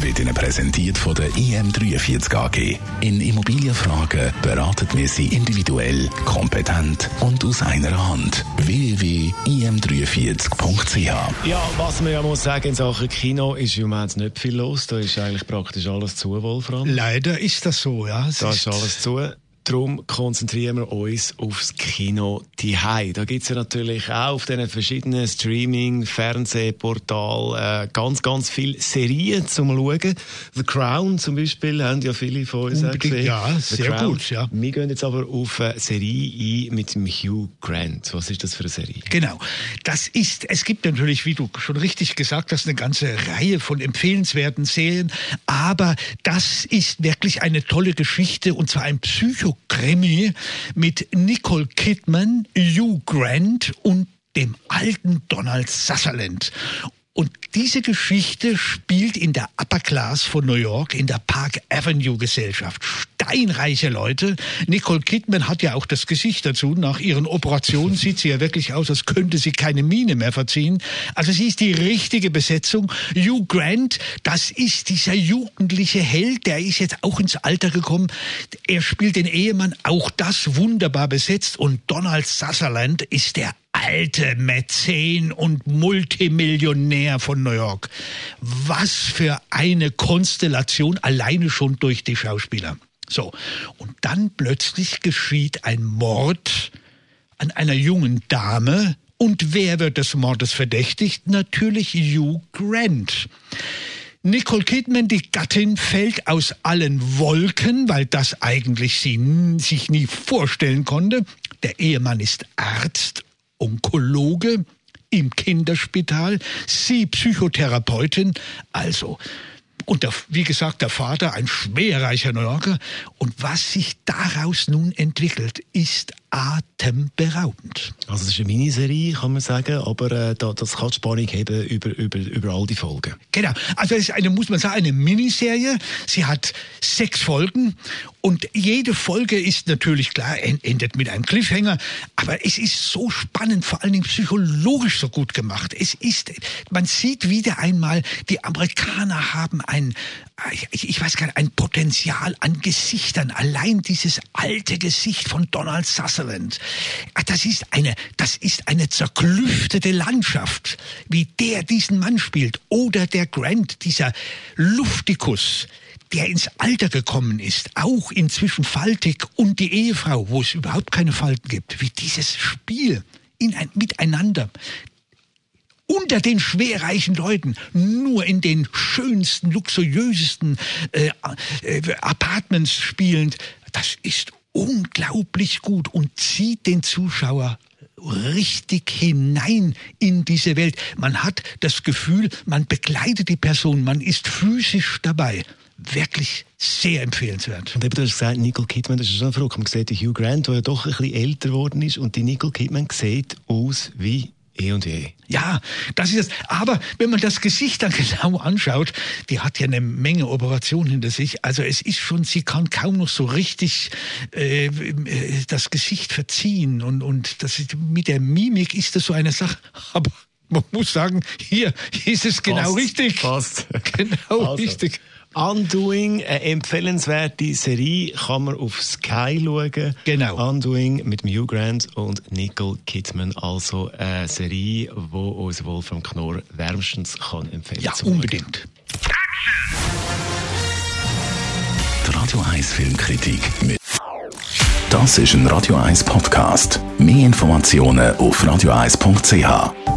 wird Ihnen präsentiert von der IM43 AG. In Immobilienfragen beraten wir Sie individuell, kompetent und aus einer Hand. www.im43.ch Ja, was man ja muss sagen in Sachen Kino ist im Moment nicht viel los. Da ist eigentlich praktisch alles zu, Wolfram. Leider ist das so, ja. Es Da ist alles zu. Darum konzentrieren wir uns aufs Kino die Da gibt's ja natürlich auch auf diesen verschiedenen Streaming, Fernsehportalen äh, ganz, ganz viele Serien zum Schauen. The Crown zum Beispiel haben ja viele von uns Unbedingt, gesehen. ja, The sehr Crown. gut, ja. Wir gehen jetzt aber auf eine Serie ein mit dem Hugh Grant. Was ist das für eine Serie? Genau. Das ist, es gibt natürlich, wie du schon richtig gesagt hast, eine ganze Reihe von empfehlenswerten Serien, aber das ist wirklich eine tolle Geschichte und zwar ein Psychokrimi mit Nicole Kidman, Hugh Grant und dem alten Donald Sutherland. Und diese Geschichte spielt in der Upper Class von New York, in der Park Avenue Gesellschaft. Steinreiche Leute. Nicole Kidman hat ja auch das Gesicht dazu. Nach ihren Operationen sieht sie ja wirklich aus, als könnte sie keine Miene mehr verziehen. Also sie ist die richtige Besetzung. Hugh Grant, das ist dieser jugendliche Held, der ist jetzt auch ins Alter gekommen. Er spielt den Ehemann, auch das wunderbar besetzt. Und Donald Sutherland ist der alte Mäzen und Multimillionär von New York. Was für eine Konstellation alleine schon durch die Schauspieler. So, und dann plötzlich geschieht ein Mord an einer jungen Dame. Und wer wird des Mordes verdächtigt? Natürlich Hugh Grant. Nicole Kidman, die Gattin, fällt aus allen Wolken, weil das eigentlich sie sich nie vorstellen konnte. Der Ehemann ist Arzt, Onkologe im Kinderspital, sie Psychotherapeutin, also und der, wie gesagt, der Vater, ein schwerreicher New Yorker. Und was sich daraus nun entwickelt, ist atemberaubend. Also es ist eine Miniserie, kann man sagen, aber äh, da, das kann Spannung haben über, über, über all die Folgen. Genau. Also es ist eine, muss man sagen, eine Miniserie. Sie hat sechs Folgen und jede Folge ist natürlich klar, en- endet mit einem Cliffhanger. Aber es ist so spannend, vor allen Dingen psychologisch so gut gemacht. Es ist, man sieht wieder einmal, die Amerikaner haben ein, ich, weiß gar nicht, ein Potenzial an Gesichtern. Allein dieses alte Gesicht von Donald Sutherland. Ah, Das ist eine, das ist eine zerklüftete Landschaft, wie der diesen Mann spielt. Oder der Grant, dieser Luftikus, der ins Alter gekommen ist, auch inzwischen faltig, und die Ehefrau, wo es überhaupt keine Falten gibt, wie dieses Spiel in ein, miteinander unter den schwerreichen Leuten, nur in den schönsten, luxuriösesten äh, äh, Apartments spielend, das ist unglaublich gut und zieht den Zuschauer richtig hinein in diese Welt. Man hat das Gefühl, man begleitet die Person, man ist physisch dabei. Wirklich sehr empfehlenswert. Und eben, du hast gesagt, Nicole Kidman, das ist schon verrückt. Man sieht den Hugh Grant, der ja doch ein bisschen älter geworden ist und die Nicole Kidman sieht aus wie eh und je. Ja, das ist es. Aber wenn man das Gesicht dann genau anschaut, die hat ja eine Menge Operationen hinter sich. Also es ist schon, sie kann kaum noch so richtig äh, äh, das Gesicht verziehen. Und, und das ist, mit der Mimik ist das so eine Sache. Aber man muss sagen, hier ist es genau Passt, richtig. passt. Genau Also, richtig. Undoing, eine empfehlenswerte Serie, kann man auf Sky schauen. Genau. Undoing mit Hugh Grant und Nicole Kidman. Also eine Serie, die uns Wolfram Knorr wärmstens kann empfehlen Ja, zum Schauen. unbedingt. Die Radio 1 Filmkritik mit Das ist ein Radio 1 Podcast. Mehr Informationen auf radio1.ch.